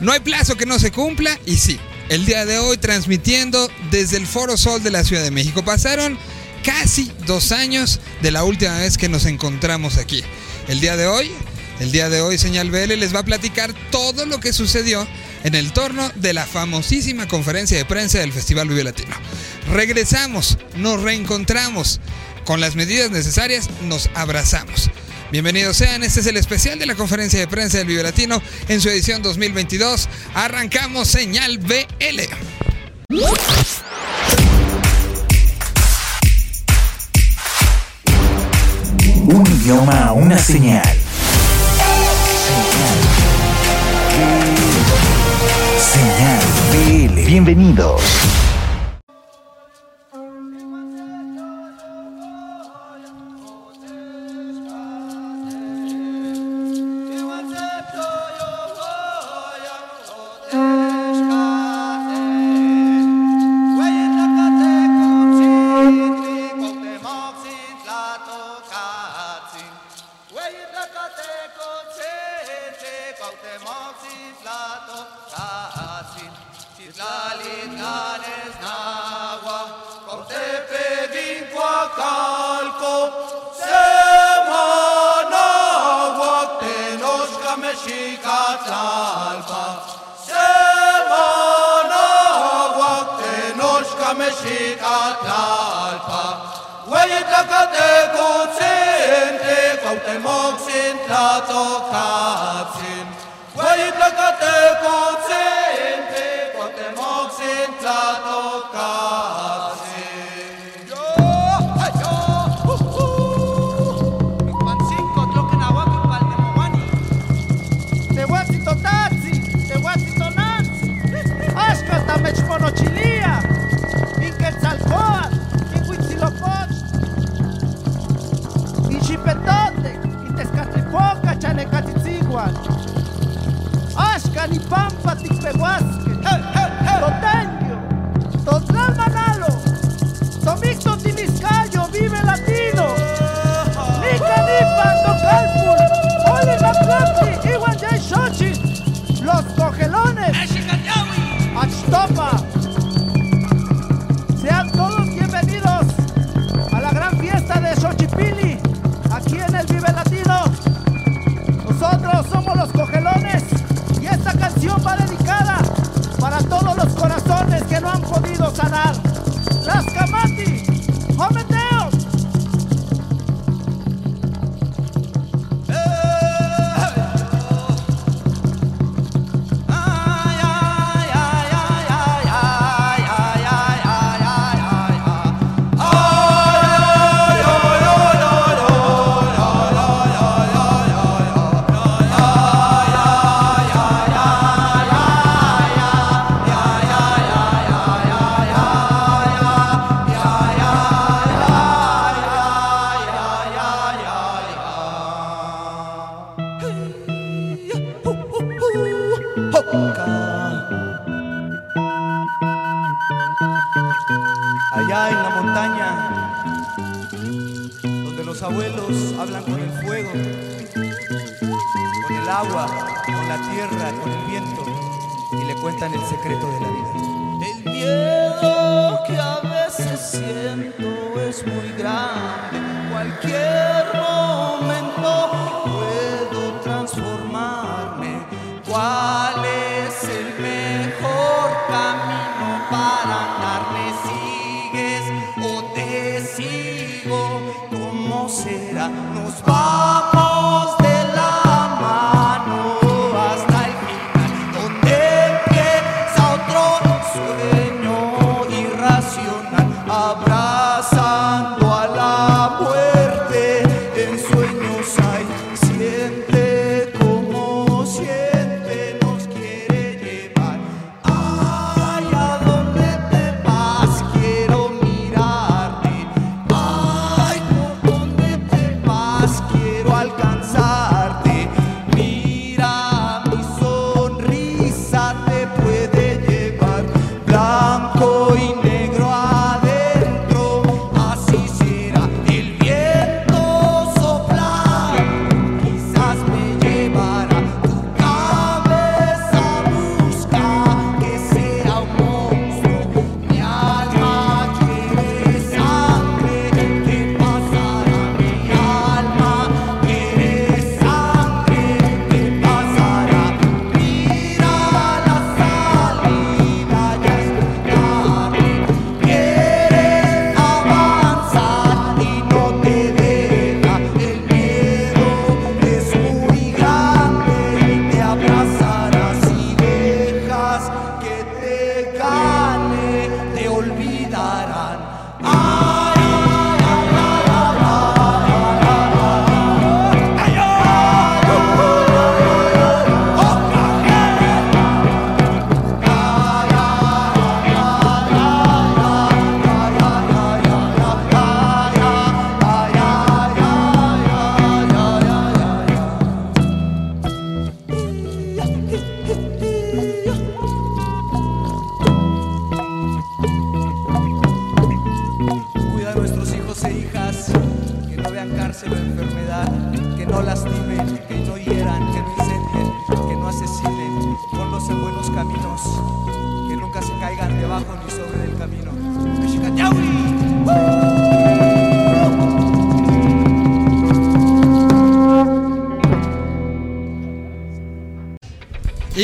No hay plazo que no se cumpla y sí, el día de hoy transmitiendo desde el Foro Sol de la Ciudad de México. Pasaron casi dos años de la última vez que nos encontramos aquí. El día de hoy, el día de hoy Señal BL les va a platicar todo lo que sucedió en el torno de la famosísima conferencia de prensa del Festival Vive Latino. Regresamos, nos reencontramos, con las medidas necesarias nos abrazamos. Bienvenidos sean, este es el especial de la conferencia de prensa del Vive Latino en su edición 2022. Arrancamos señal BL. Un idioma, una señal. Señal BL. Bienvenidos. te moksin tla to kapsin. Wai plaka te kotsin te, kote moksin tla to kapsin. Danny Pam, Patrick Prébois, Allá en la montaña, donde los abuelos hablan con el fuego, con el agua, con la tierra, con el viento, y le cuentan el secreto de la vida. El miedo que a veces siento es muy grande. Cualquier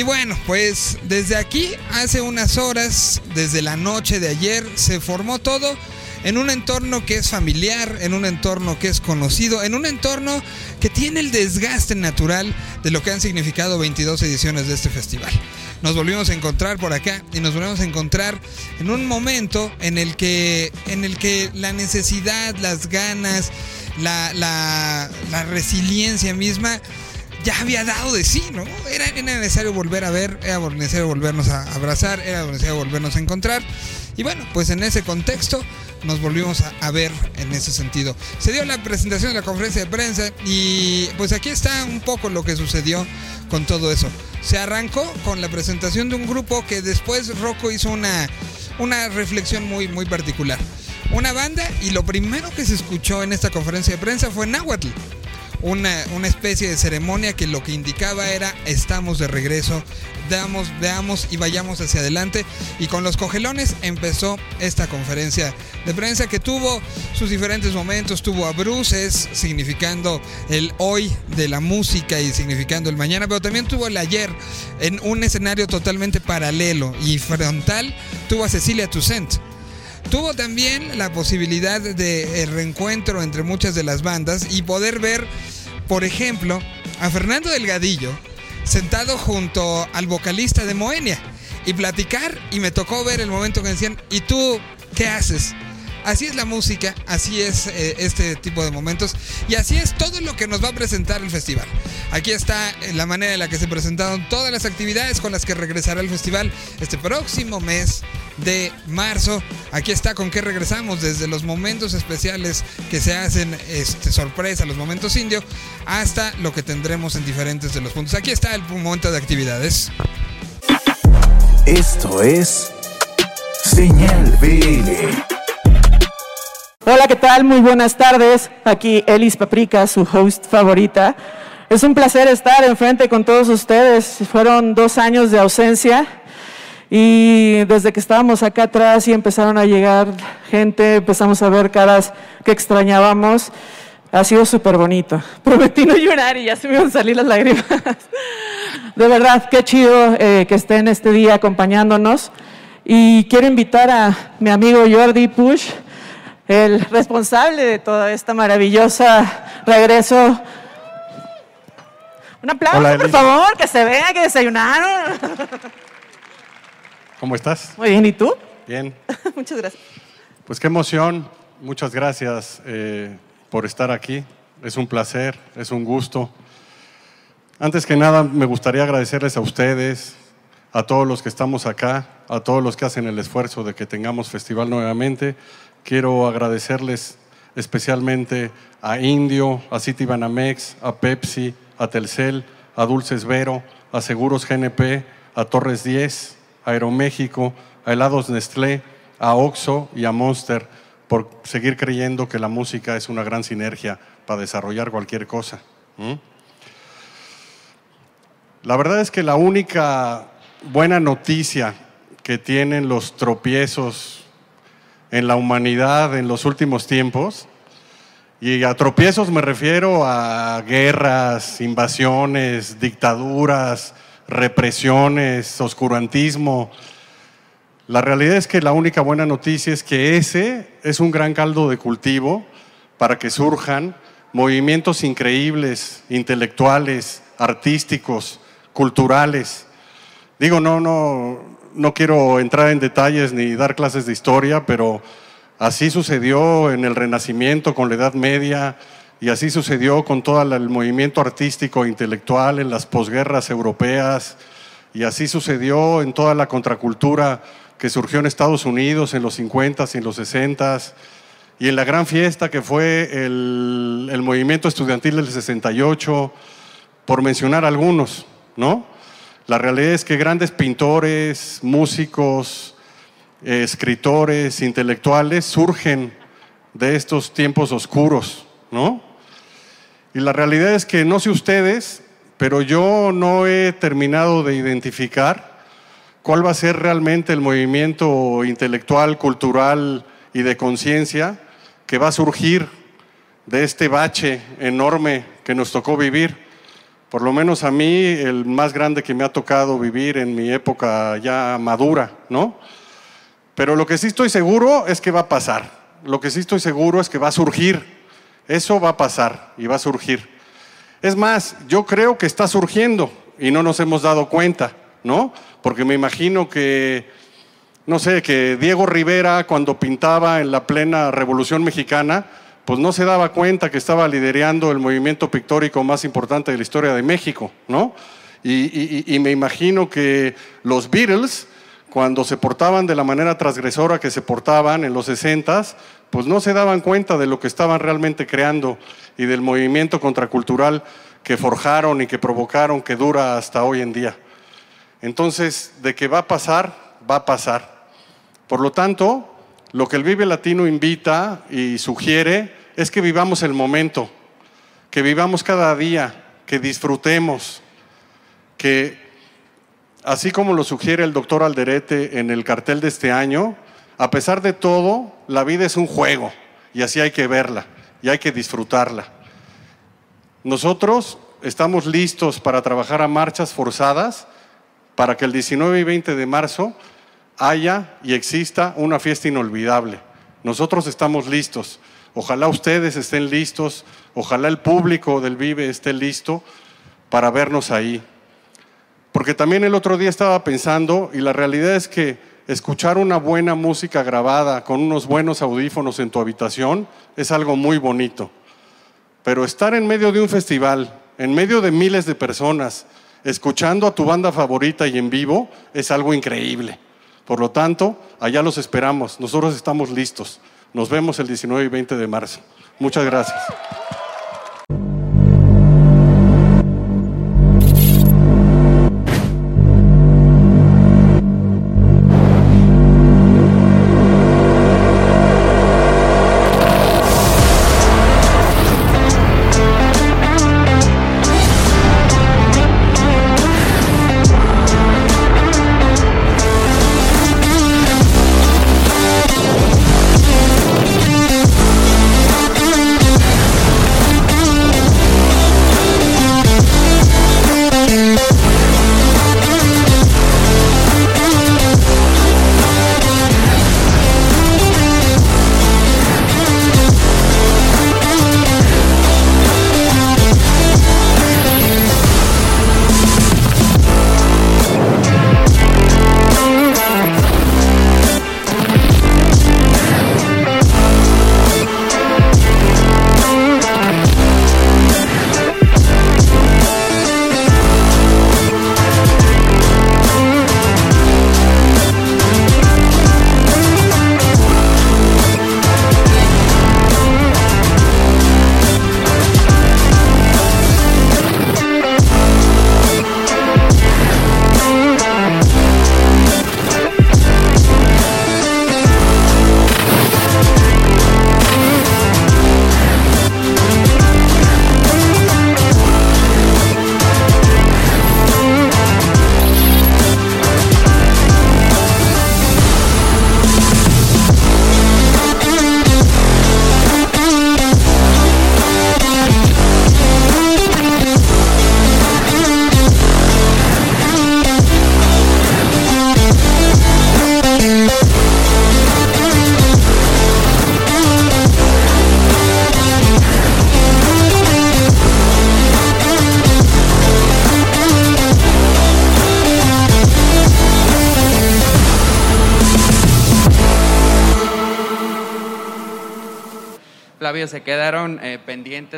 Y bueno, pues desde aquí, hace unas horas, desde la noche de ayer, se formó todo en un entorno que es familiar, en un entorno que es conocido, en un entorno que tiene el desgaste natural de lo que han significado 22 ediciones de este festival. Nos volvimos a encontrar por acá y nos volvimos a encontrar en un momento en el que, en el que la necesidad, las ganas, la, la, la resiliencia misma ya había dado de sí, ¿no? Era, necesario volver a ver, era necesario volvernos a abrazar, era necesario volvernos a encontrar. Y bueno, pues en ese contexto nos volvimos a, ver en ese sentido. Se dio la presentación de la conferencia de prensa y pues aquí está un poco lo que sucedió con todo eso. Se arrancó con la presentación de un grupo que después Rocco hizo una, una reflexión muy, muy particular. Una banda y lo primero que se escuchó en esta conferencia de prensa fue Nahuatl una, especie de ceremonia que lo que indicaba era estamos de regreso, veamos, veamos y vayamos hacia adelante. Y con los cogelones empezó esta conferencia de prensa que tuvo sus diferentes momentos, tuvo a bruces significando el hoy de la música y significando el mañana, pero también tuvo el ayer en un escenario totalmente paralelo y frontal, tuvo a Cecilia Toussaint tuvo también la posibilidad de reencuentro entre muchas de las bandas y poder ver, por ejemplo, a Fernando Delgadillo sentado junto al vocalista de Moenia y platicar y me tocó ver el momento que decían, ¿y tú qué haces? Así es la música, así es eh, este tipo de momentos y así es todo lo que nos va a presentar el festival. Aquí está eh, la manera en la que se presentaron todas las actividades con las que regresará el festival este próximo mes de marzo. Aquí está con qué regresamos desde los momentos especiales que se hacen este, sorpresa, los momentos indio, hasta lo que tendremos en diferentes de los puntos. Aquí está el momento de actividades. Esto es Señal BL. Hola, ¿qué tal? Muy buenas tardes. Aquí Elis Paprika, su host favorita. Es un placer estar enfrente con todos ustedes. Fueron dos años de ausencia y desde que estábamos acá atrás y empezaron a llegar gente, empezamos a ver caras que extrañábamos. Ha sido súper bonito. Prometí no llorar y ya se me iban a salir las lágrimas. De verdad, qué chido eh, que estén este día acompañándonos. Y quiero invitar a mi amigo Jordi Push el responsable de toda esta maravillosa regreso. Un aplauso, por favor, que se vea que desayunaron. ¿Cómo estás? Muy bien, ¿y tú? Bien. Muchas gracias. Pues qué emoción. Muchas gracias eh, por estar aquí. Es un placer, es un gusto. Antes que nada, me gustaría agradecerles a ustedes, a todos los que estamos acá, a todos los que hacen el esfuerzo de que tengamos festival nuevamente, Quiero agradecerles especialmente a Indio, a Citibanamex, a Pepsi, a Telcel, a Dulces Vero, a Seguros GNP, a Torres 10, a Aeroméxico, a Helados Nestlé, a Oxo y a Monster por seguir creyendo que la música es una gran sinergia para desarrollar cualquier cosa. La verdad es que la única buena noticia que tienen los tropiezos en la humanidad en los últimos tiempos. Y a tropiezos me refiero a guerras, invasiones, dictaduras, represiones, oscurantismo. La realidad es que la única buena noticia es que ese es un gran caldo de cultivo para que surjan movimientos increíbles, intelectuales, artísticos, culturales. Digo, no, no, no quiero entrar en detalles ni dar clases de historia, pero así sucedió en el Renacimiento con la Edad Media y así sucedió con todo el movimiento artístico e intelectual en las posguerras europeas y así sucedió en toda la contracultura que surgió en Estados Unidos en los 50 y en los 60 y en la gran fiesta que fue el, el movimiento estudiantil del 68, por mencionar algunos, ¿no? La realidad es que grandes pintores, músicos, escritores, intelectuales surgen de estos tiempos oscuros ¿no? Y la realidad es que no sé ustedes, pero yo no he terminado de identificar cuál va a ser realmente el movimiento intelectual, cultural y de conciencia que va a surgir de este bache enorme que nos tocó vivir. Por lo menos a mí, el más grande que me ha tocado vivir en mi época ya madura, ¿no? Pero lo que sí estoy seguro es que va a pasar. Lo que sí estoy seguro es que va a surgir. Eso va a pasar y va a surgir. Es más, yo creo que está surgiendo y no nos hemos dado cuenta, ¿no? Porque me imagino que, no sé, que Diego Rivera cuando pintaba en la plena Revolución Mexicana, pues no se daba cuenta que estaba liderando el movimiento pictórico más importante de la historia de México, ¿no? Y, y me imagino que los Beatles cuando se portaban de la manera transgresora que se portaban en los 60, pues no se daban cuenta de lo que estaban realmente creando y del movimiento contracultural que forjaron y que provocaron que dura hasta hoy en día. Entonces, de que va a pasar, va a pasar. Por lo tanto, lo que el Vive Latino invita y sugiere es que vivamos el momento, que vivamos cada día, que disfrutemos, que así como lo sugiere el doctor Alderete en el cartel de este año, a pesar de todo, la vida es un juego y así hay que verla y hay que disfrutarla. Nosotros estamos listos para trabajar a marchas forzadas para que el 19 y 20 de marzo haya y exista una fiesta inolvidable. Nosotros estamos listos. Ojalá ustedes estén listos, ojalá el público del Vive esté listo para vernos ahí. Porque también el otro día estaba pensando y la realidad es que escuchar una buena música grabada con unos buenos audífonos en tu habitación es algo muy bonito. Pero estar en medio de un festival, en medio de miles de personas, escuchando a tu banda favorita y en vivo, es algo increíble. Por lo tanto, allá los esperamos. Nosotros estamos listos. Nos vemos el 19 y 20 de marzo. Muchas gracias.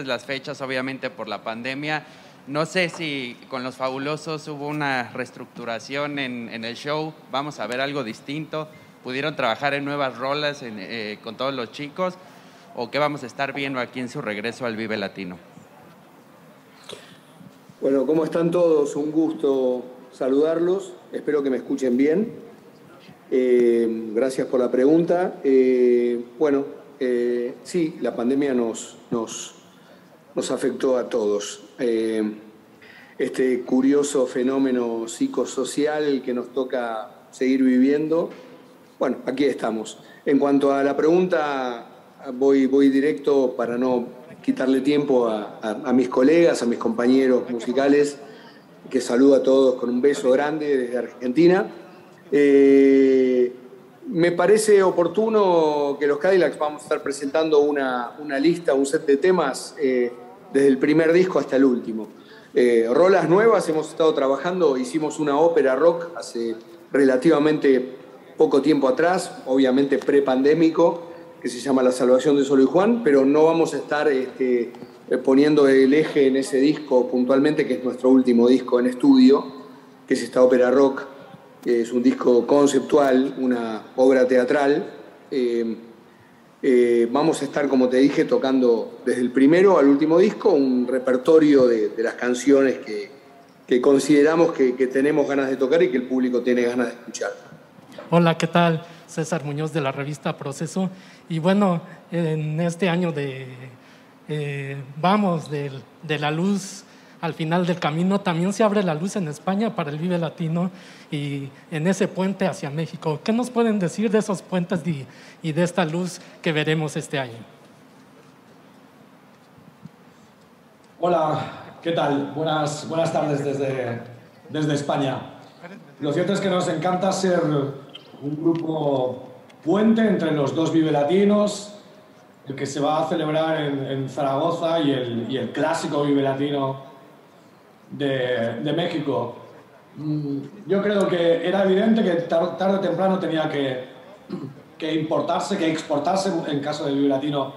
Las fechas, obviamente por la pandemia. No sé si con los fabulosos hubo una reestructuración en, el show, vamos a ver algo distinto. ¿Pudieron trabajar en nuevas rolas eh, con todos los chicos? ¿O qué vamos a estar viendo aquí en su regreso al Vive Latino? Bueno, ¿cómo están todos? Un gusto saludarlos. Espero que me escuchen bien. Eh, gracias por la pregunta. bueno, eh, sí, la pandemia nos, nos afectó a todos. Eh, este curioso fenómeno psicosocial que nos toca seguir viviendo. Bueno, aquí estamos. En cuanto a la pregunta, voy, directo para no quitarle tiempo a, mis colegas, a mis compañeros musicales, que saludo a todos con un beso grande desde Argentina. Eh, me parece oportuno que los Cadillacs vamos a estar presentando una, lista, un set de temas eh, desde el primer disco hasta el último. Eh, rolas nuevas, hemos estado trabajando, hicimos una ópera rock hace relativamente poco tiempo atrás, obviamente pre-pandémico, que se llama La Salvación de Solo y Juan, pero no vamos a estar este, poniendo el eje en ese disco puntualmente, que es nuestro último disco en estudio, que es esta ópera rock, es un disco conceptual, una obra teatral. Eh, eh, vamos a estar, como te dije, tocando desde el primero al último disco un repertorio de, las canciones que, consideramos que, tenemos ganas de tocar y que el público tiene ganas de escuchar. Hola, ¿qué tal? César Muñoz de la revista Proceso. Y bueno, en este año de eh, Vamos de, de la Luz al final del camino, también se abre la luz en España para el Vive Latino y en ese puente hacia México. ¿Qué nos pueden decir de esos puentes y, de esta luz que veremos este año? Hola, ¿qué tal? Buenas, buenas tardes desde, desde España. Lo cierto es que nos encanta ser un grupo puente entre los dos Vive Latinos, el que se va a celebrar en, Zaragoza y el, y el clásico Vive Latino de, México. Mm, yo creo que era evidente que tarde o temprano tenía que, que importarse, que exportarse, en caso del Latino,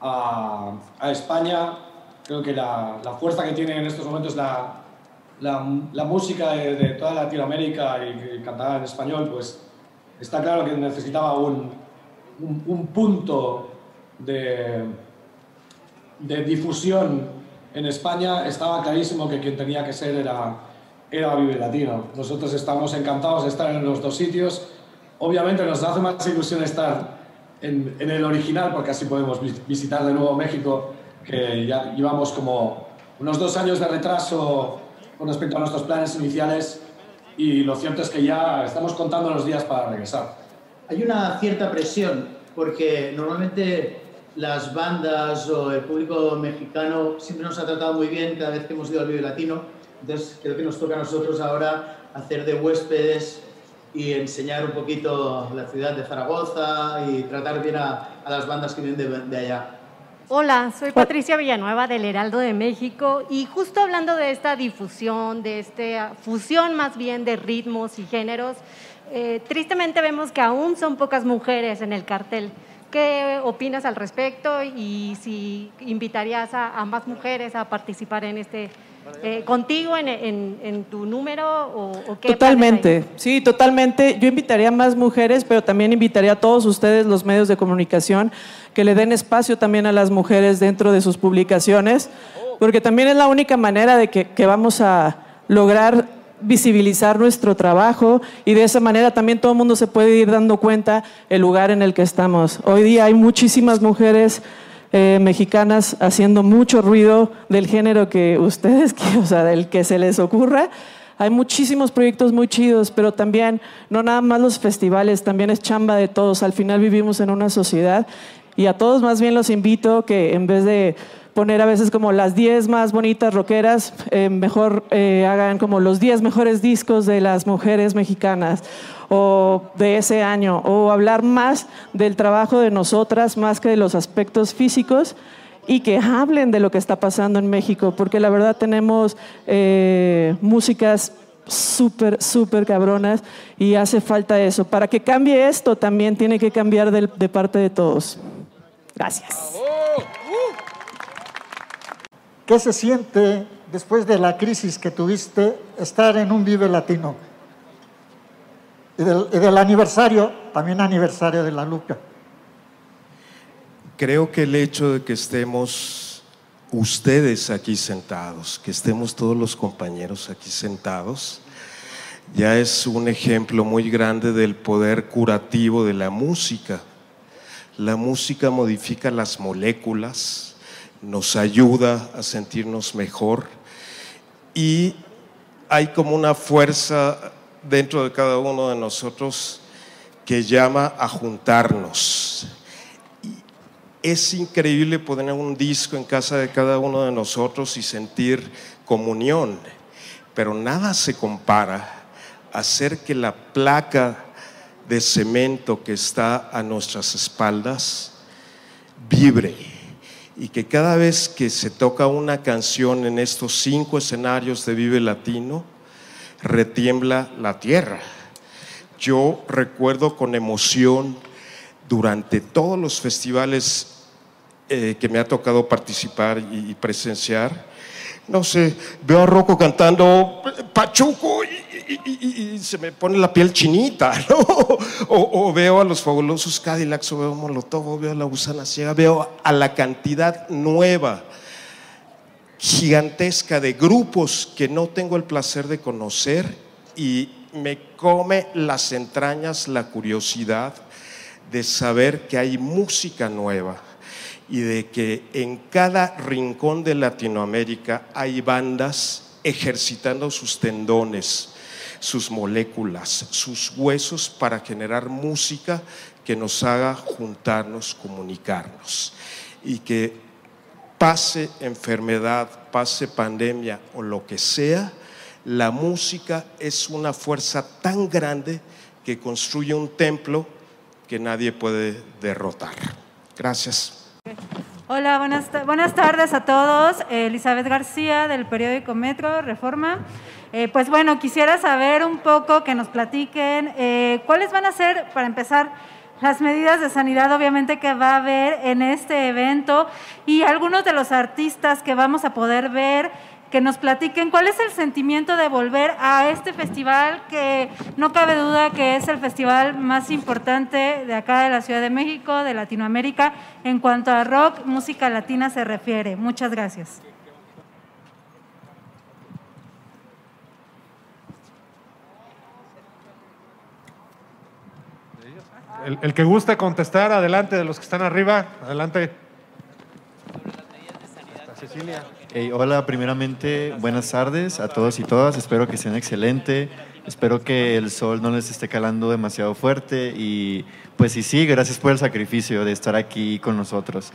a, a, España. Creo que la, la, fuerza que tiene en estos momentos la, la, música de, toda Latinoamérica y, y, cantada en español, pues está claro que necesitaba un, un, un punto de, de difusión en España estaba clarísimo que quien tenía que ser era, era Vive Latino. Nosotros estamos encantados de estar en los dos sitios. Obviamente nos hace más ilusión estar en, en el original porque así podemos visitar de nuevo México, que ya llevamos como unos dos años de retraso con respecto a nuestros planes iniciales y lo cierto es que ya estamos contando los días para regresar. Hay una cierta presión porque normalmente las bandas o el público mexicano siempre nos ha tratado muy bien cada vez que hemos ido al Vive Latino. Entonces creo que nos toca a nosotros ahora hacer de huéspedes y enseñar un poquito la ciudad de Zaragoza y tratar bien a, las bandas que vienen de, allá. Hola, soy Patricia Villanueva del Heraldo de México y justo hablando de esta difusión, de esta fusión más bien de ritmos y géneros, eh, tristemente vemos que aún son pocas mujeres en el cartel. ¿Qué opinas al respecto y si invitarías a, más mujeres a participar en este, eh, contigo en, tu número o, qué Totalmente, sí, totalmente. Yo invitaría a más mujeres, pero también invitaría a todos ustedes, los medios de comunicación, que le den espacio también a las mujeres dentro de sus publicaciones, porque también es la única manera de que vamos a lograr visibilizar nuestro trabajo y de esa manera también todo el mundo se puede ir dando cuenta el lugar en el que estamos. Hoy día hay muchísimas mujeres eh, mexicanas haciendo mucho ruido del género que ustedes, o sea, del que se les ocurra. Hay muchísimos proyectos muy chidos, pero también no nada más los festivales, también es chamba de todos. Al final vivimos en una sociedad y a todos más bien los invito que en vez de poner a veces como las 10 más bonitas rockeras, eh, mejor eh, hagan como los 10 mejores discos de las mujeres mexicanas o de ese año, o hablar más del trabajo de nosotras más que de los aspectos físicos y que hablen de lo que está pasando en México, porque la verdad tenemos eh, músicas súper, súper cabronas y hace falta eso. Para que cambie esto también tiene que cambiar de, de parte de todos. Gracias. ¿Qué se siente después de la crisis que tuviste estar en un Vive Latino? Y del, aniversario, también aniversario de la Luca. Creo que el hecho de que estemos ustedes aquí sentados, que estemos todos los compañeros aquí sentados, ya es un ejemplo muy grande del poder curativo de la música. La música modifica las moléculas, nos ayuda a sentirnos mejor y hay como una fuerza dentro de cada uno de nosotros que llama a juntarnos. es increíble poner un disco en casa de cada uno de nosotros y sentir comunión, pero nada se compara a hacer que la placa de cemento que está a nuestras espaldas vibre y que cada vez que se toca una canción en estos cinco escenarios de Vive Latino, retiembla la tierra. Yo recuerdo con emoción durante todos los festivales eh, que me ha tocado participar y, presenciar, no sé, veo a Rocco cantando Pachuco se me pone la piel chinita. O, veo a los fabulosos Cadillacs, o veo a Molotov, o veo a la gusana ciega, veo a la cantidad nueva, gigantesca de grupos que no tengo el placer de conocer y me come las entrañas la curiosidad de saber que hay música nueva y de que en cada rincón de Latinoamérica hay bandas ejercitando sus tendones, sus moléculas, sus huesos para generar música que nos haga juntarnos, comunicarnos. Y que pase enfermedad, pase pandemia o lo que sea, la música es una fuerza tan grande que construye un templo que nadie puede derrotar. Gracias. Hola, buenas, buenas tardes a todos. Elizabeth García del periódico Metro Reforma. Eh, pues bueno, quisiera saber un poco, que nos platiquen eh, cuáles van a ser, para empezar, las medidas de sanidad obviamente que va a haber en este evento y algunos de los artistas que vamos a poder ver que nos platiquen cuál es el sentimiento de volver a este festival que no cabe duda que es el festival más importante de acá de la Ciudad de México, de Latinoamérica, en cuanto a rock, música latina se refiere. Muchas gracias. El, que guste contestar, adelante de los que están arriba, adelante. Cecilia hola, primeramente, buenas tardes a todos y todas. Espero que sean excelente. Espero que el sol no les esté calando demasiado fuerte. Y pues sí, sí, gracias por el sacrificio de estar aquí con nosotros.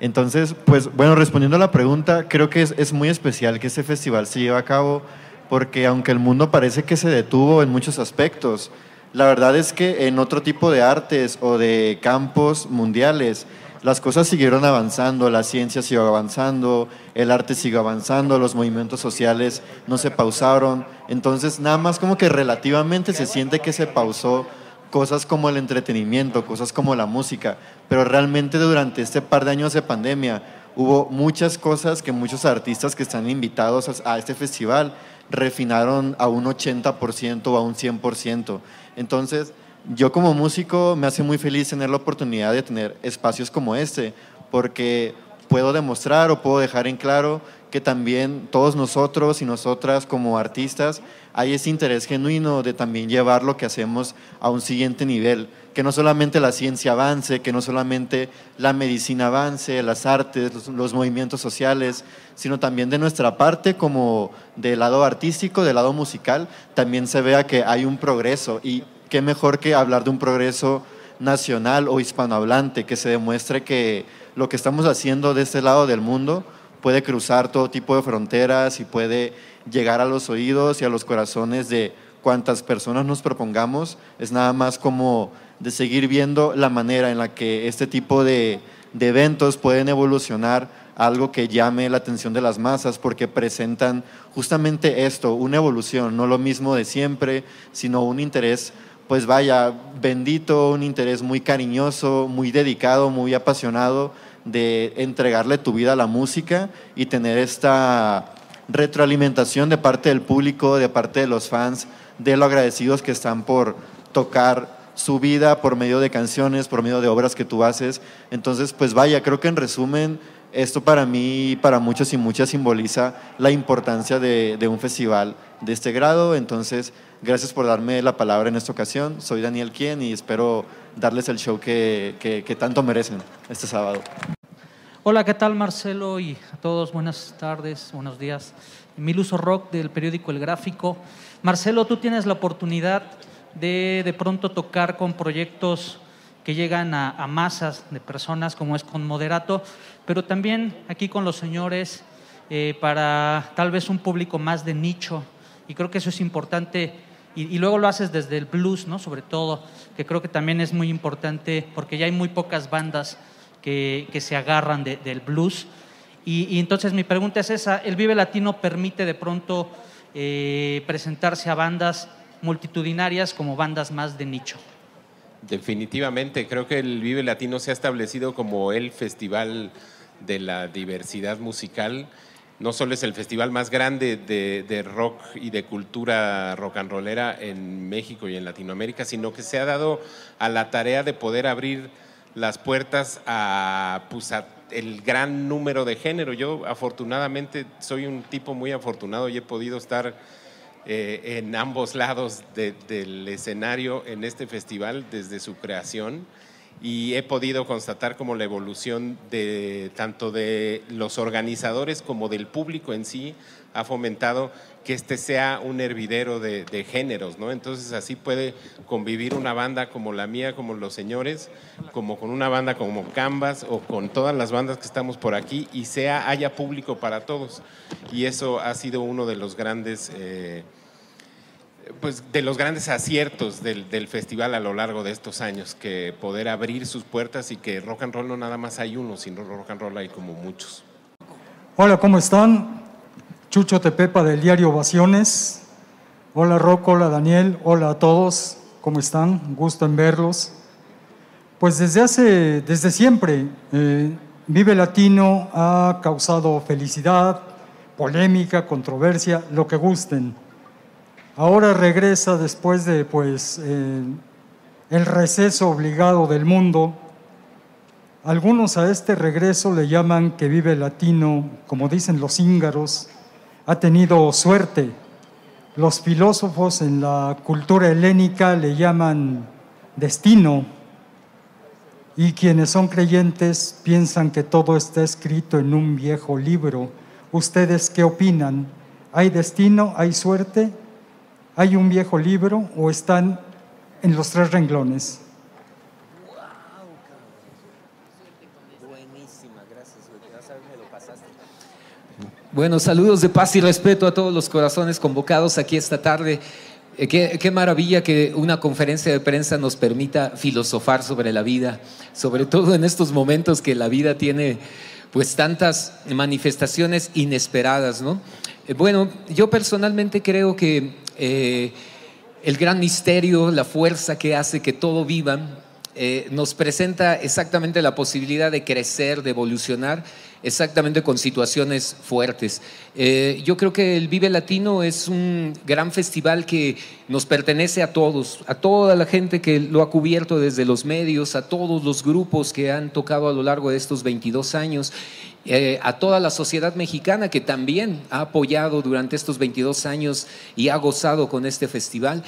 Entonces, pues bueno, respondiendo a la pregunta, creo que es, es muy especial que este festival se lleve a cabo porque aunque el mundo parece que se detuvo en muchos aspectos, la verdad es que en otro tipo de artes o de campos mundiales, las cosas siguieron avanzando, la ciencia siguió avanzando, el arte siguió avanzando, los movimientos sociales no se pausaron. Entonces, nada más como que relativamente se siente que se pausó cosas como el entretenimiento, cosas como la música, pero realmente durante este par de años de pandemia hubo muchas cosas que muchos artistas que están invitados a este festival refinaron a un 80% o a un 100%. Entonces, yo como músico me hace muy feliz tener la oportunidad de tener espacios como este, porque puedo demostrar o puedo dejar en claro que también todos nosotros y nosotras como artistas hay ese interés genuino de también llevar lo que hacemos a un siguiente nivel, que no solamente la ciencia avance, que no solamente la medicina avance, las artes, los, movimientos sociales, sino también de nuestra parte como del lado artístico, del lado musical, también se vea que hay un progreso y qué mejor que hablar de un progreso nacional o hispanohablante, que se demuestre que lo que estamos haciendo de este lado del mundo puede cruzar todo tipo de fronteras y puede llegar a los oídos y a los corazones de cuantas personas nos propongamos. Es nada más como de seguir viendo la manera en la que este tipo de, eventos pueden evolucionar algo que llame la atención de las masas porque presentan justamente esto, una evolución, no lo mismo de siempre, sino un interés pues vaya, bendito, un interés muy cariñoso, muy dedicado, muy apasionado de entregarle tu vida a la música y tener esta retroalimentación de parte del público, de parte de los fans, de lo agradecidos que están por tocar su vida por medio de canciones, por medio de obras que tú haces. Entonces, pues vaya, creo que en resumen, esto para mí, para muchos y muchas, simboliza la importancia de, de un festival de este grado. Entonces, Gracias por darme la palabra en esta ocasión. Soy Daniel Quien y espero darles el show que, tanto merecen este sábado. Hola, ¿qué tal Marcelo? Y a todos, buenas tardes, buenos días. Miluso Rock del periódico El Gráfico. Marcelo, tú tienes la oportunidad de de pronto tocar con proyectos que llegan a, masas de personas, como es con Moderato, pero también aquí con los señores eh, para tal vez un público más de nicho. Y creo que eso es importante. Y, luego lo haces desde el blues, ¿no? Sobre todo, que creo que también es muy importante porque ya hay muy pocas bandas que, que se agarran de- del blues. Y, y entonces mi pregunta es esa, ¿el Vive Latino permite de pronto eh, presentarse a bandas multitudinarias como bandas más de nicho? Definitivamente, creo que el Vive Latino se ha establecido como el festival de la diversidad musical. No solo es el festival más grande de, rock y de cultura rock and rollera en México y en Latinoamérica, sino que se ha dado a la tarea de poder abrir las puertas a, pues, el gran número de género. Yo afortunadamente soy un tipo muy afortunado y he podido estar eh, en ambos lados de- del escenario en este festival desde su creación. Y he podido constatar como la evolución de tanto de los organizadores como del público en sí ha fomentado que este sea un hervidero de, de géneros, ¿no? Entonces así puede convivir una banda como la mía, como los señores, como con una banda como Canvas o con todas las bandas que estamos por aquí y sea haya público para todos. Y eso ha sido uno de los grandes eh, pues de los grandes aciertos del, del festival a lo largo de estos años, que poder abrir sus puertas y que rock and roll no nada más hay uno, sino rock and roll hay como muchos. Hola, ¿cómo están? Chucho Tepepa del diario Ovaciones. Hola Rocco, hola Daniel, hola a todos, ¿cómo están? Gusto en verlos. Pues desde hace, desde siempre, eh, Vive Latino ha causado felicidad, polémica, controversia, lo que gusten. Ahora regresa después de pues eh, el receso obligado del mundo. Algunos a este regreso le llaman que Vive Latino, como dicen los íngaros, ha tenido suerte. Los filósofos en la cultura helénica le llaman destino y quienes son creyentes piensan que todo está escrito en un viejo libro. ¿Ustedes qué opinan? ¿Hay destino? ¿Hay suerte? ¿Hay un viejo libro o están en los tres renglones? Buenísima, gracias. me lo pasaste. Bueno, saludos de paz y respeto a todos los corazones convocados aquí esta tarde. Eh, qué, maravilla que una conferencia de prensa nos permita filosofar sobre la vida, sobre todo en estos momentos que la vida tiene pues tantas manifestaciones inesperadas, ¿no? Eh, Bueno, yo personalmente creo que eh, el gran misterio, la fuerza que hace que todo viva, nos presenta exactamente la posibilidad de crecer, de evolucionar, exactamente con situaciones fuertes. Eh, yo creo que el Vive Latino es un gran festival que nos pertenece a todos, a toda la gente que lo ha cubierto desde los medios, a todos los grupos que han tocado a lo largo de estos 22 años. eh, a toda la sociedad mexicana que también ha apoyado durante estos 22 años y ha gozado con este festival.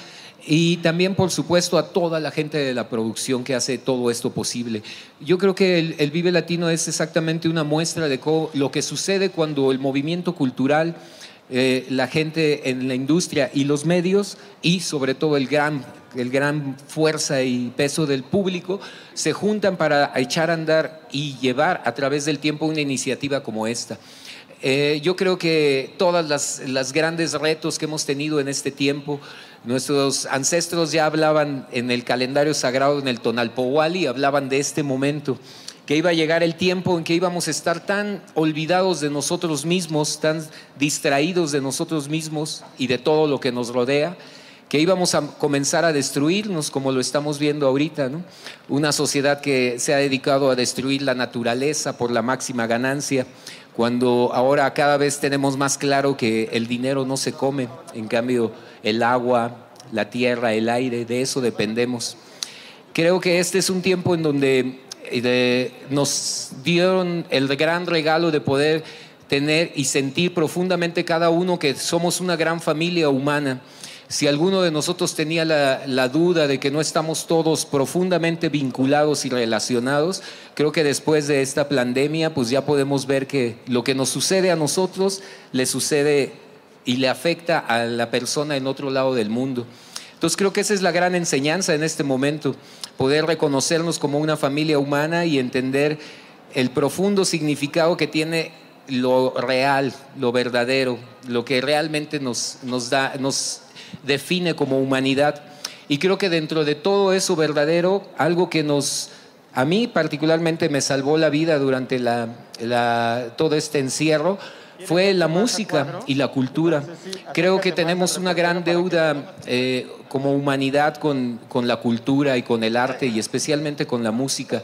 Y también, por supuesto, a toda la gente de la producción que hace todo esto posible. Yo creo que el, el Vive Latino es exactamente una muestra de co- lo que sucede cuando el movimiento cultural, eh, la gente en la industria y los medios, y sobre todo el gran, el gran fuerza y peso del público, se juntan para echar a andar y llevar a través del tiempo una iniciativa como esta. Eh, yo creo que todas las, las grandes retos que hemos tenido en este tiempo, nuestros ancestros ya hablaban en el calendario sagrado, en el Tonalpohuali, hablaban de este momento, que iba a llegar el tiempo en que íbamos a estar tan olvidados de nosotros mismos, tan distraídos de nosotros mismos y de todo lo que nos rodea, que íbamos a comenzar a destruirnos como lo estamos viendo ahorita, ¿no? Una sociedad que se ha dedicado a destruir la naturaleza por la máxima ganancia, cuando ahora cada vez tenemos más claro que el dinero no se come, en cambio el agua, la tierra, el aire, de eso dependemos. Creo que este es un tiempo en donde eh, nos dieron el gran regalo de poder tener y sentir profundamente cada uno que somos una gran familia humana. si alguno de nosotros tenía la, la, duda de que no estamos todos profundamente vinculados y relacionados, creo que después de esta pandemia, pues ya podemos ver que lo que nos sucede a nosotros le sucede y le afecta a la persona en otro lado del mundo. Entonces creo que esa es la gran enseñanza en este momento, poder reconocernos como una familia humana y entender el profundo significado que tiene lo real, lo verdadero, lo que realmente nos, nos, da, nos define como humanidad. Y creo que dentro de todo eso verdadero, algo que nos, a mí particularmente me salvó la vida durante la, la, todo este encierro, fue la música y la cultura. Creo que tenemos una gran deuda eh, como humanidad con, con, la cultura y con el arte y especialmente con la música.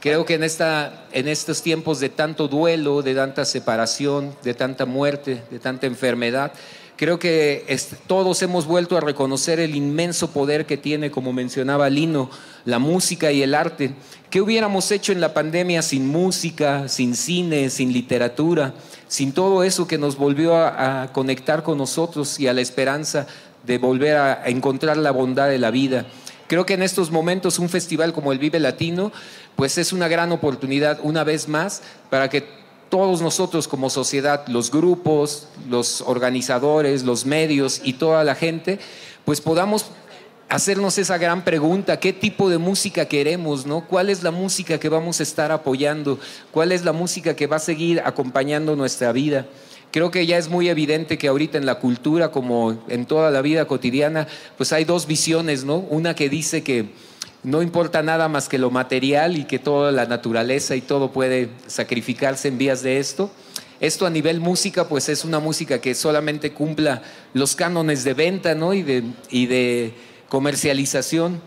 Creo que en, esta, en estos tiempos de tanto duelo, de tanta separación, de tanta muerte, de tanta enfermedad, creo que todos hemos vuelto a reconocer el inmenso poder que tiene, como mencionaba Lino, la música y el arte. ¿Qué hubiéramos hecho en la pandemia sin música, sin cine, sin literatura, sin todo eso que nos volvió a, a conectar con nosotros y a la esperanza de volver a encontrar la bondad de la vida? Creo que en estos momentos un festival como el Vive Latino, pues es una gran oportunidad una vez más para que todos nosotros como sociedad, los grupos, los organizadores, los medios y toda la gente, pues podamos hacernos esa gran pregunta, ¿qué tipo de música queremos, no? ¿Cuál es la música que vamos a estar apoyando? ¿Cuál es la música que va a seguir acompañando nuestra vida? Creo que ya es muy evidente que ahorita en la cultura, como en toda la vida cotidiana, pues hay dos visiones, ¿no? Una que dice que no importa nada más que lo material y que toda la naturaleza y todo puede sacrificarse en vías de esto. Esto a nivel música, pues es una música que solamente cumpla los cánones de venta ¿no? y, de, y de comercialización.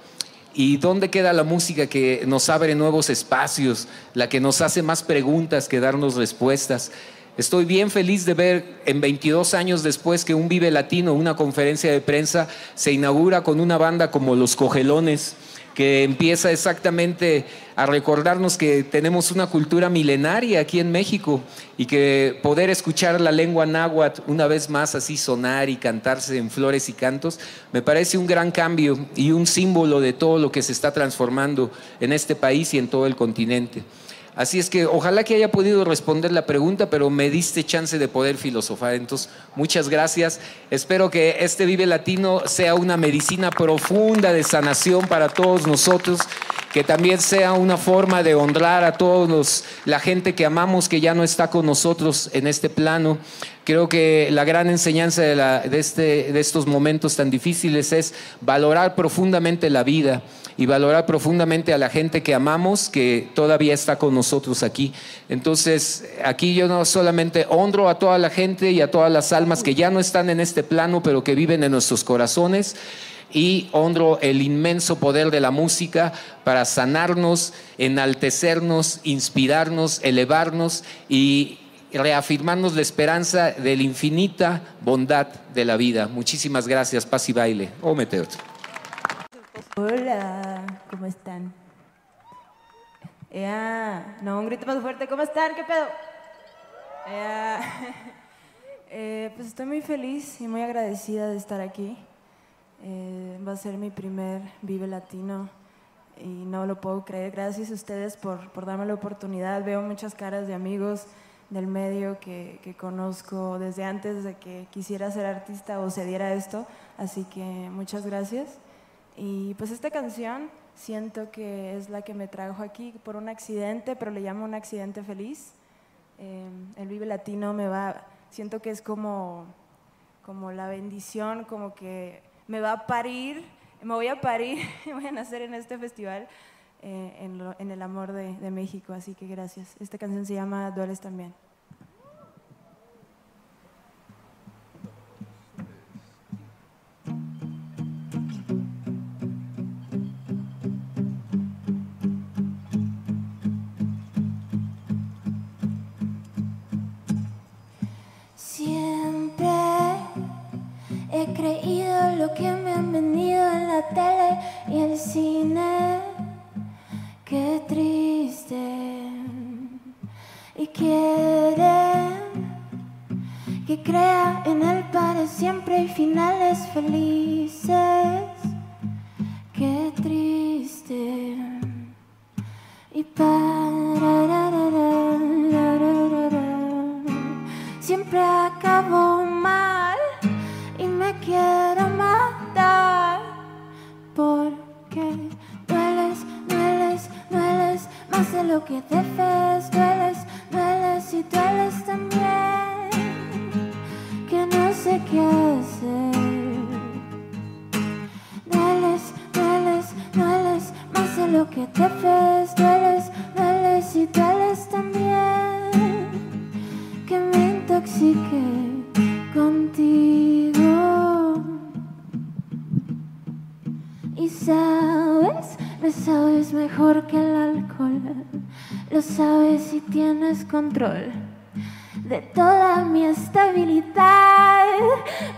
¿Y dónde queda la música que nos abre nuevos espacios, la que nos hace más preguntas que darnos respuestas? Estoy bien feliz de ver en 22 años después que un Vive Latino, una conferencia de prensa, se inaugura con una banda como Los Cogelones que empieza exactamente a recordarnos que tenemos una cultura milenaria aquí en México y que poder escuchar la lengua náhuatl una vez más así sonar y cantarse en flores y cantos, me parece un gran cambio y un símbolo de todo lo que se está transformando en este país y en todo el continente. Así es que ojalá que haya podido responder la pregunta, pero me diste chance de poder filosofar. Entonces, muchas gracias. Espero que este Vive Latino sea una medicina profunda de sanación para todos nosotros, que también sea una forma de honrar a todos la gente que amamos que ya no está con nosotros en este plano. Creo que la gran enseñanza de, este, de estos momentos tan difíciles es valorar profundamente la vida y valorar profundamente a la gente que amamos, que todavía está con nosotros aquí. Entonces, aquí yo no solamente honro a toda la gente y a todas las almas que ya no están en este plano, pero que viven en nuestros corazones, y honro el inmenso poder de la música para sanarnos, enaltecernos, inspirarnos, elevarnos y reafirmarnos la esperanza de la infinita bondad de la vida. Muchísimas gracias, paz y baile. O Hola, ¿cómo están? Ya, no, un grito más fuerte, ¿cómo están? ¿Qué pedo? Eh, pues estoy muy feliz y muy agradecida de estar aquí. Eh, va a ser mi primer Vive Latino y no lo puedo creer. Gracias a ustedes por, por darme la oportunidad. Veo muchas caras de amigos del medio que, que, conozco desde antes de que quisiera ser artista o se diera esto. Así que muchas gracias. Y pues esta canción siento que es la que me trajo aquí por un accidente, pero le llamo un accidente feliz. Em, el Vive Latino me va, siento que es como, como la bendición, como que me va a parir, me voy a parir, voy a nacer en este festival eh, en, el amor de, de México, así que gracias. Esta canción se llama Dueles también. De toda mi estabilidad,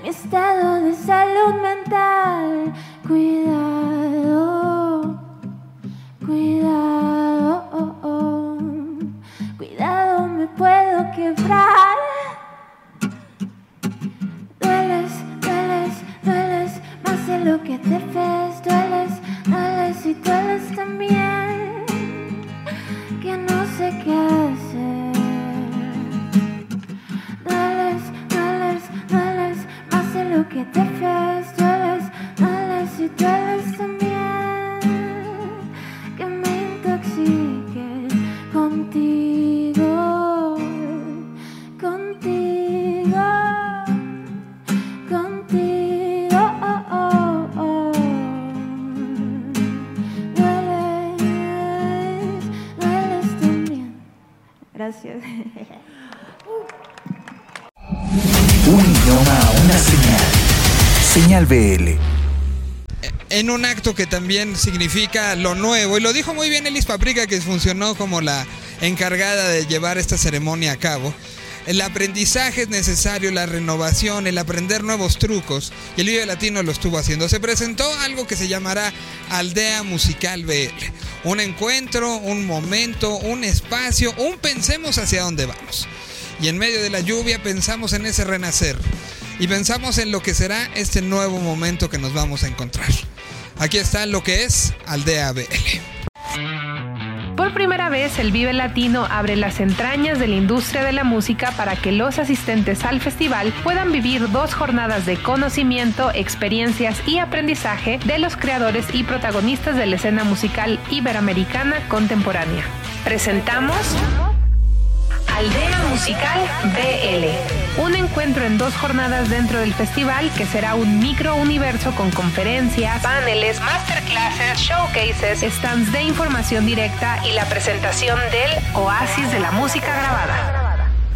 mi estado de salud mental. Cuidado, cuidado, oh, cuidado, me puedo quebrar. Dueles, dueles, dueles más de lo que debes. Dueles, dueles y dueles también. Que no sé qué hacer. Que debes. Dueles, dueles y dueles también. Que me intoxique contigo. Contigo. Contigo. Oh, oh, oh. Dueles, dueles también. Gracias. Un idioma, una señal. BL. en un acto que también significa lo nuevo. Y lo dijo muy bien Elis Paprika, que funcionó como la encargada de llevar esta ceremonia a cabo. El aprendizaje es necesario, la renovación, el aprender nuevos trucos. Y el Vive Latino lo estuvo haciendo. Se presentó algo que se llamará Aldea Musical BL. Un encuentro, un momento, un espacio, un pensemos hacia dónde vamos. Y en medio de la lluvia pensamos en ese renacer. Y pensamos en lo que será este nuevo momento que nos vamos a encontrar. Aquí está lo que es Aldea BL. Por primera vez, el Vive Latino abre las entrañas de la industria de la música para que los asistentes al festival puedan vivir dos jornadas de conocimiento, experiencias y aprendizaje de los creadores y protagonistas de la escena musical iberoamericana contemporánea. Presentamos Aldea Musical BL. Un encuentro en dos jornadas dentro del festival que será un micro universo con conferencias, paneles, masterclasses, showcases, stands de información directa y la presentación del Oasis de la música grabada.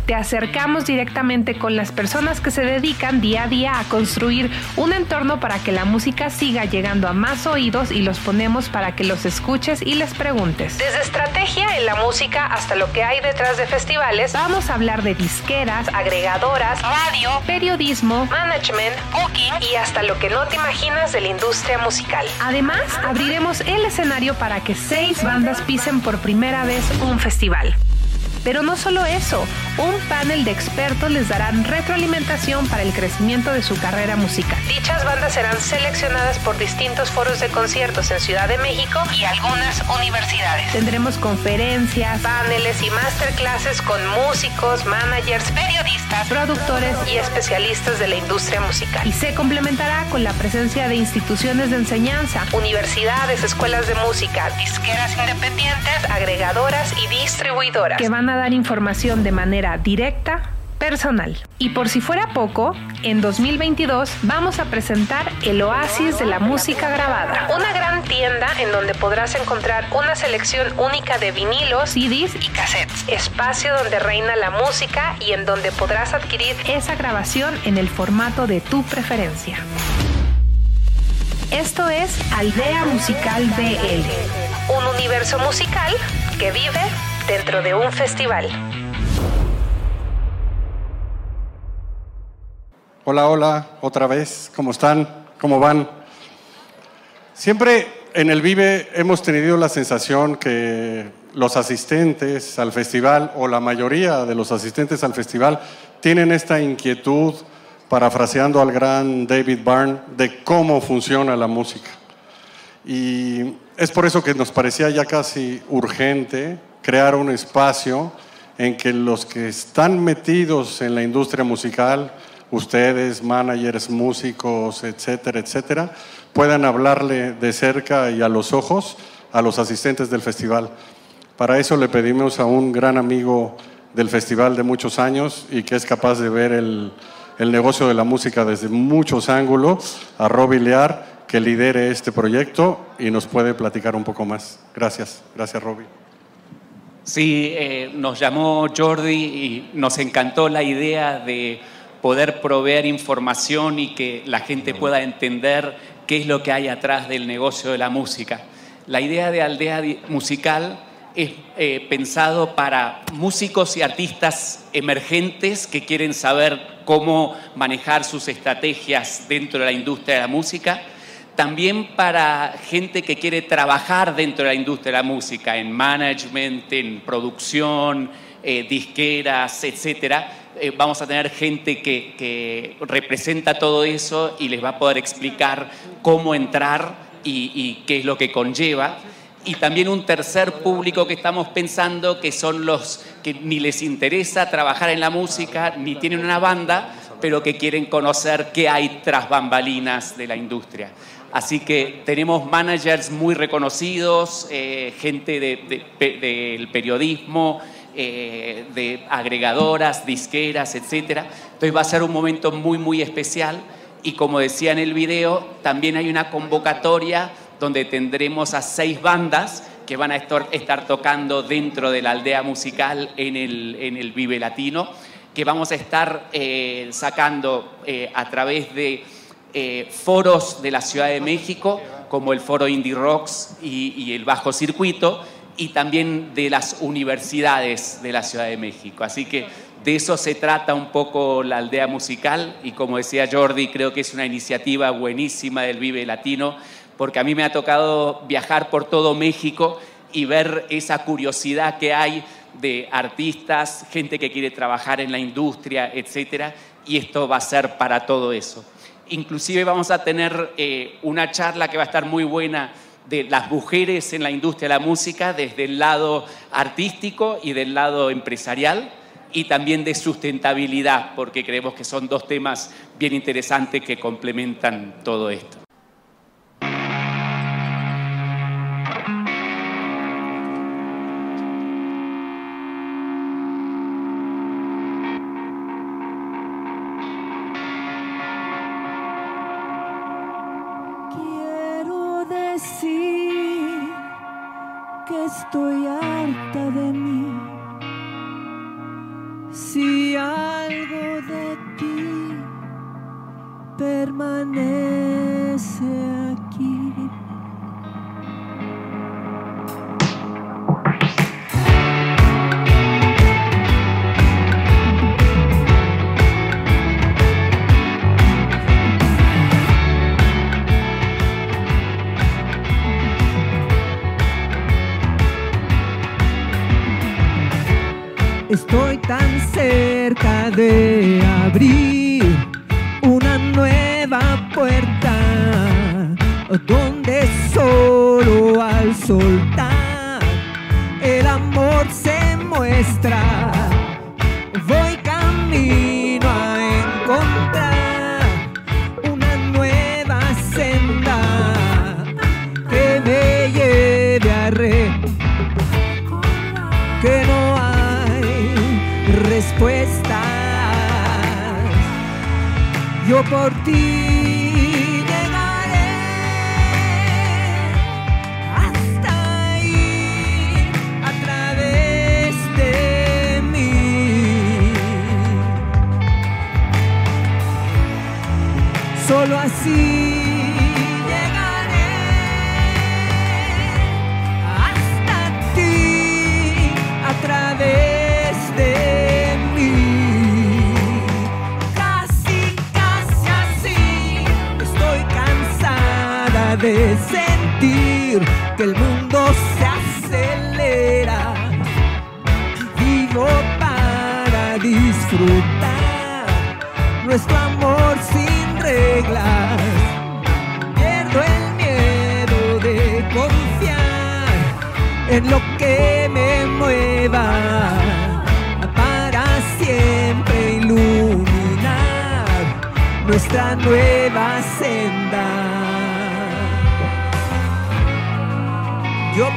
Te acercamos directamente con las personas que se dedican día a día a construir un entorno para que la música siga llegando a más oídos y los ponemos para que los escuches y les preguntes. Desde estrategia en la música hasta lo que hay detrás de festivales, vamos a hablar de disqueras, agregadoras, radio, periodismo, management, booking y hasta lo que no te imaginas de la industria musical. Además, abriremos el escenario para que seis bandas pisen por primera vez un festival. Pero no solo eso, un panel de expertos les darán retroalimentación para el crecimiento de su carrera musical. Dichas bandas serán seleccionadas por distintos foros de conciertos en Ciudad de México y algunas universidades. Tendremos conferencias, paneles y masterclasses con músicos, managers, periodistas, productores y especialistas de la industria musical. Y se complementará con la presencia de instituciones de enseñanza, universidades, escuelas de música, disqueras independientes, agregadoras y distribuidoras que van a dar información de manera directa, personal. Y por si fuera poco, en 2022 vamos a presentar el Oasis de la música grabada, una gran tienda en donde podrás encontrar una selección única de vinilos, CDs y cassettes, espacio donde reina la música y en donde podrás adquirir esa grabación en el formato de tu preferencia. Esto es Aldea Musical BL, un universo musical que vive dentro de un festival. Hola, hola, otra vez, ¿cómo están? ¿Cómo van? Siempre en el Vive hemos tenido la sensación que los asistentes al festival, o la mayoría de los asistentes al festival, tienen esta inquietud parafraseando al gran David Byrne, de cómo funciona la música. Y es por eso que nos parecía ya casi urgente crear un espacio en que los que están metidos en la industria musical, ustedes, managers, músicos, etcétera, etcétera, puedan hablarle de cerca y a los ojos a los asistentes del festival. Para eso le pedimos a un gran amigo del festival de muchos años y que es capaz de ver el, el negocio de la música desde muchos ángulos, a Roby Lear, que lidere este proyecto y nos puede platicar un poco más. Gracias, gracias Roby. Sí, eh, nos llamó Jordi y nos encantó la idea de poder proveer información y que la gente pueda entender qué es lo que hay atrás del negocio de la música. La idea de aldea musical es eh, pensado para músicos y artistas emergentes que quieren saber cómo manejar sus estrategias dentro de la industria de la música. También para gente que quiere trabajar dentro de la industria de la música, en management, en producción, eh, disqueras, etcétera. Eh, vamos a tener gente que, representa todo eso y les va a poder explicar cómo entrar y, qué es lo que conlleva. Y también un tercer público que estamos pensando, que son los que ni les interesa trabajar en la música, ni tienen una banda, pero que quieren conocer qué hay tras bambalinas de la industria. Así que tenemos managers muy reconocidos, eh, gente del periodismo, eh, de agregadoras, disqueras, etc. Entonces va a ser un momento muy, muy especial. Y como decía en el video, también hay una convocatoria donde tendremos a seis bandas que van a estar, tocando dentro de la aldea musical en el, en el Vive Latino, que vamos a estar eh, sacando eh, a través de foros de la Ciudad de México, como el Foro Indie Rocks y, y el Bajo Circuito, y también de las universidades de la Ciudad de México. Así que de eso se trata un poco la aldea musical y como decía Jordi, creo que es una iniciativa buenísima del Vive Latino, porque a mí me ha tocado viajar por todo México y ver esa curiosidad que hay de artistas, gente que quiere trabajar en la industria, etcétera, y esto va a ser para todo eso. Inclusive vamos a tener eh, una charla que va a estar muy buena de las mujeres en la industria de la música desde el lado artístico y del lado empresarial y también de sustentabilidad, porque creemos que son dos temas bien interesantes que complementan todo esto. Que estoy harta de mí. De abrir de sentir que el mundo se acelera. Vivo para disfrutar nuestro amor sin reglas. Pierdo el miedo de confiar en lo que me mueva para siempre iluminar nuestra nueva senda.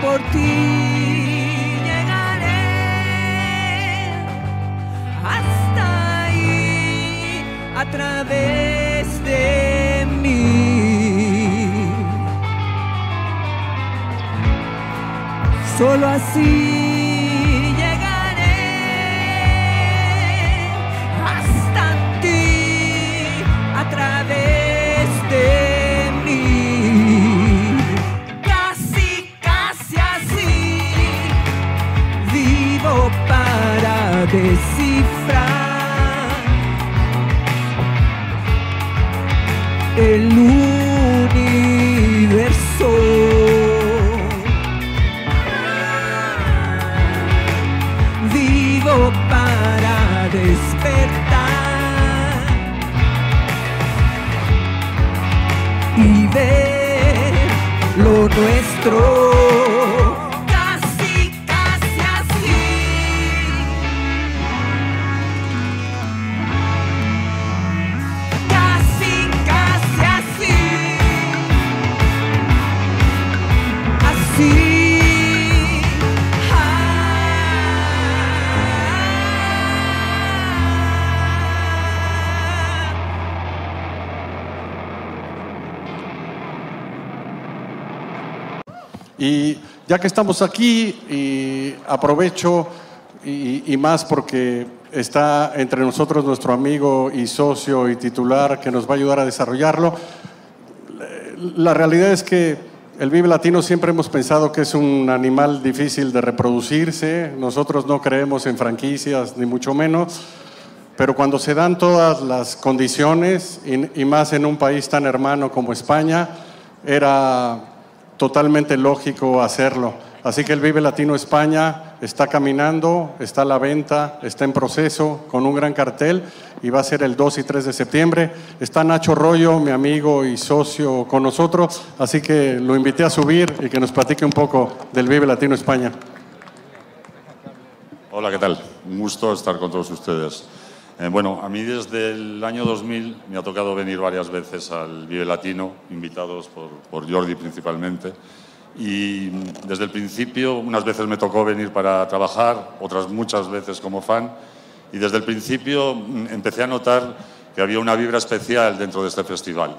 Por ti llegaré hasta ahí a través de mí. Solo así nuestro. Ya que estamos aquí, y aprovecho y, más porque está entre nosotros nuestro amigo y socio y titular que nos va a ayudar a desarrollarlo. La realidad es que el Vive Latino siempre hemos pensado que es un animal difícil de reproducirse. Nosotros no creemos en franquicias, ni mucho menos. Pero cuando se dan todas las condiciones, y más en un país tan hermano como España, era totalmente lógico hacerlo. Así que el Vive Latino España está caminando, está a la venta, está en proceso con un gran cartel y va a ser el 2 y 3 de septiembre. Está Nacho Rollo, mi amigo y socio, con nosotros, así que lo invité a subir y que nos platique un poco del Vive Latino España. Hola, ¿qué tal? Un gusto estar con todos ustedes. Eh, bueno, a mí desde el año 2000 me ha tocado venir varias veces al Vive Latino, invitados por, Jordi principalmente. Y desde el principio, unas veces me tocó venir para trabajar, otras muchas veces como fan. Y desde el principio mm, empecé a notar que había una vibra especial dentro de este festival.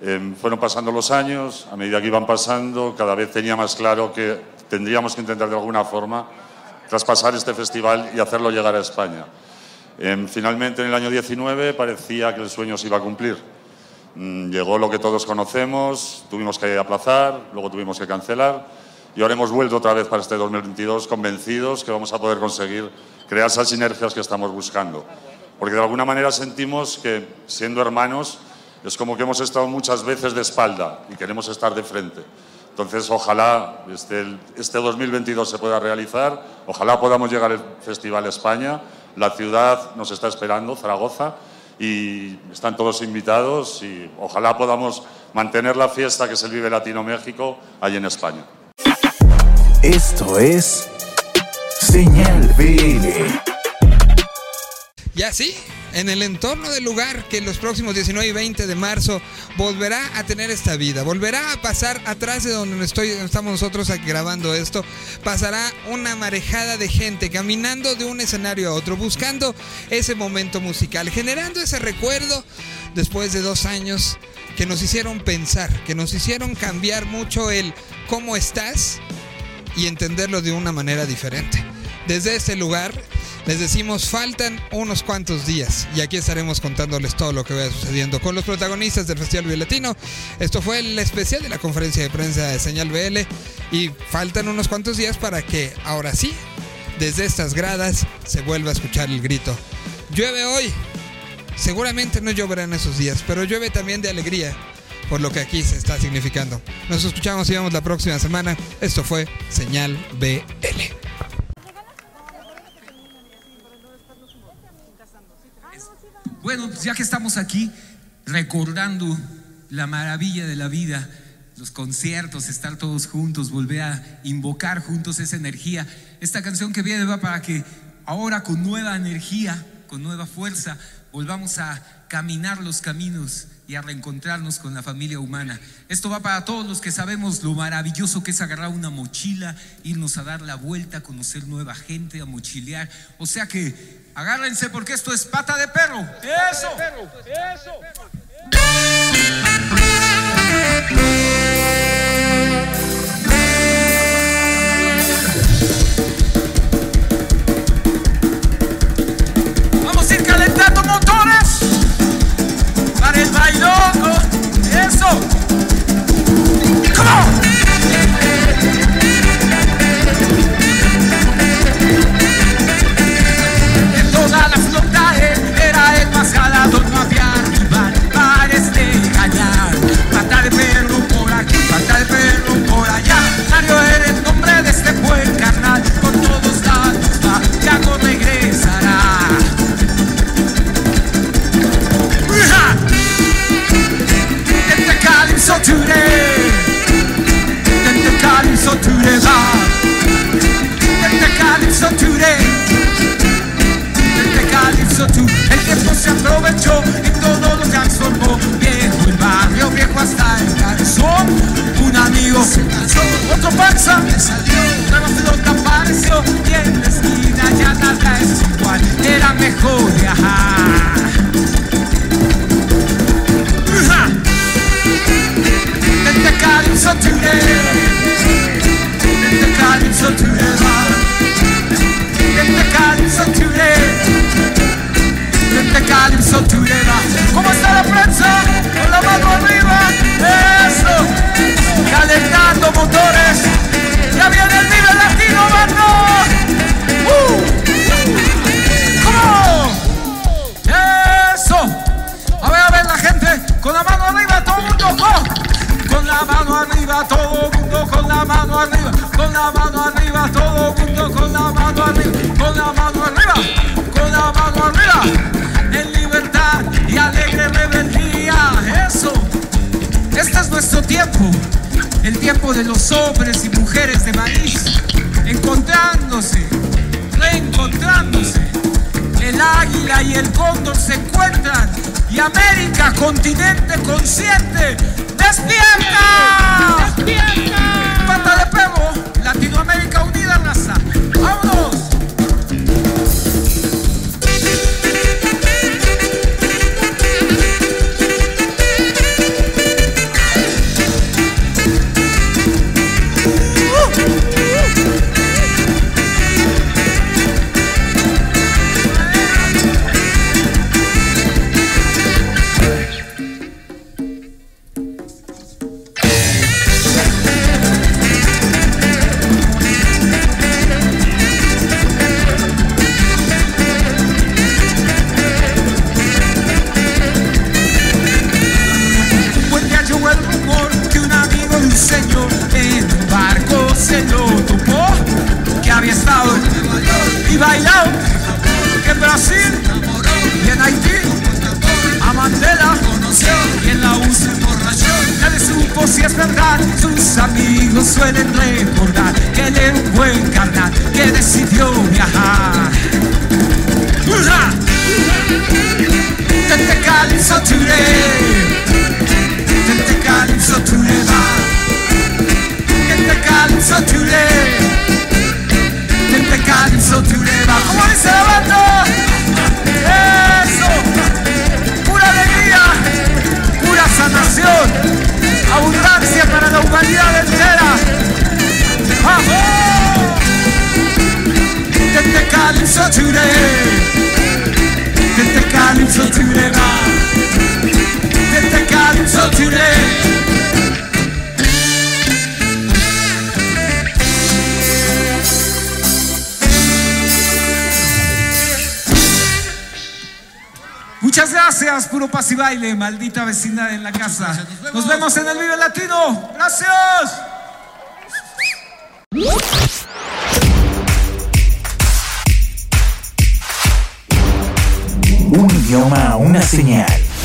Eh, fueron pasando los años, a medida que iban pasando, cada vez tenía más claro que tendríamos que intentar de alguna forma traspasar este festival y hacerlo llegar a España. Eh, finalmente, en el año 19, parecía que el sueño se iba a cumplir. Mm, Llegó lo que todos conocemos, tuvimos que aplazar, luego tuvimos que cancelar y ahora hemos vuelto otra vez para este 2022 convencidos que vamos a poder conseguir crear esas sinergias que estamos buscando. Porque de alguna manera sentimos que, siendo hermanos, es como que hemos estado muchas veces de espalda y queremos estar de frente. Entonces, ojalá este, este 2022 se pueda realizar, ojalá podamos llegar al Festival España. La ciudad nos está esperando, Zaragoza, y están todos invitados y ojalá podamos mantener la fiesta que se vive Latino México allí en España. Esto es Señal BL. Y así, en el entorno del lugar que los próximos 19 y 20 de marzo volverá a tener esta vida, volverá a pasar atrás de donde estoy, estamos nosotros grabando esto, pasará una marejada de gente caminando de un escenario a otro, buscando ese momento musical, generando ese recuerdo después de dos años que nos hicieron pensar, que nos hicieron cambiar mucho el cómo estás y entenderlo de una manera diferente. Desde este lugar les decimos faltan unos cuantos días y aquí estaremos contándoles todo lo que vaya sucediendo con los protagonistas del Festival Violatino. Esto fue el especial de la conferencia de prensa de Señal BL y faltan unos cuantos días para que ahora sí, desde estas gradas, se vuelva a escuchar el grito. Llueve hoy, seguramente no lloverá en esos días, pero llueve también de alegría por lo que aquí se está significando. Nos escuchamos y vemos la próxima semana. Esto fue Señal BL. Bueno, pues ya que estamos aquí recordando la maravilla de la vida, los conciertos, estar todos juntos, volver a invocar juntos esa energía. Esta canción que viene va para que ahora con nueva energía, con nueva fuerza, volvamos a caminar los caminos y a reencontrarnos con la familia humana. Esto va para todos los que sabemos lo maravilloso que es agarrar una mochila, irnos a dar la vuelta, conocer nueva gente, a mochilear. O sea que agárrense porque esto es pata de perro. Eso. Vamos a today va. Tente calypso today. Tente calypso tú. El tiempo se aprovechó y todo lo transformó. Viejo el barrio, viejo hasta el calzón. Un amigo se cansó, otro panza le salió. Nueva flota apareció y en la esquina ya nada es igual. Era mejor viajar. Today. Calypso today va. Tente calypso today. Tente calypso today. ¿Cómo está la prensa? Con la mano arriba. Eso. Calentando motores. Mano arriba. Con la mano arriba, todo mundo. Con la mano arriba. Con la mano arriba. Con la mano arriba. En libertad y alegre rebeldía. Eso. Este es nuestro tiempo. El tiempo de los hombres y mujeres de maíz. Encontrándose. Reencontrándose. El águila y el cóndor se encuentran y América, continente consciente, despierta. Despierta. Pata de perro, Latinoamérica bailado, en Brasil y en Haití a Mandela conoció y en la U se emborrachó. Nadie supo si es verdad, sus amigos suelen recordar que él era un buen carnal que decidió viajar. ¡Hurra! Tente calypso today. Tente calypso today. Tente calypso today. Abundancia para la humanidad entera. Today. Tente calypso today va. Tente calypso today. Muchas gracias, puro paz y baile, maldita vecindad en la casa. Nos vemos en el Vive Latino. Gracias. Un idioma, una señal.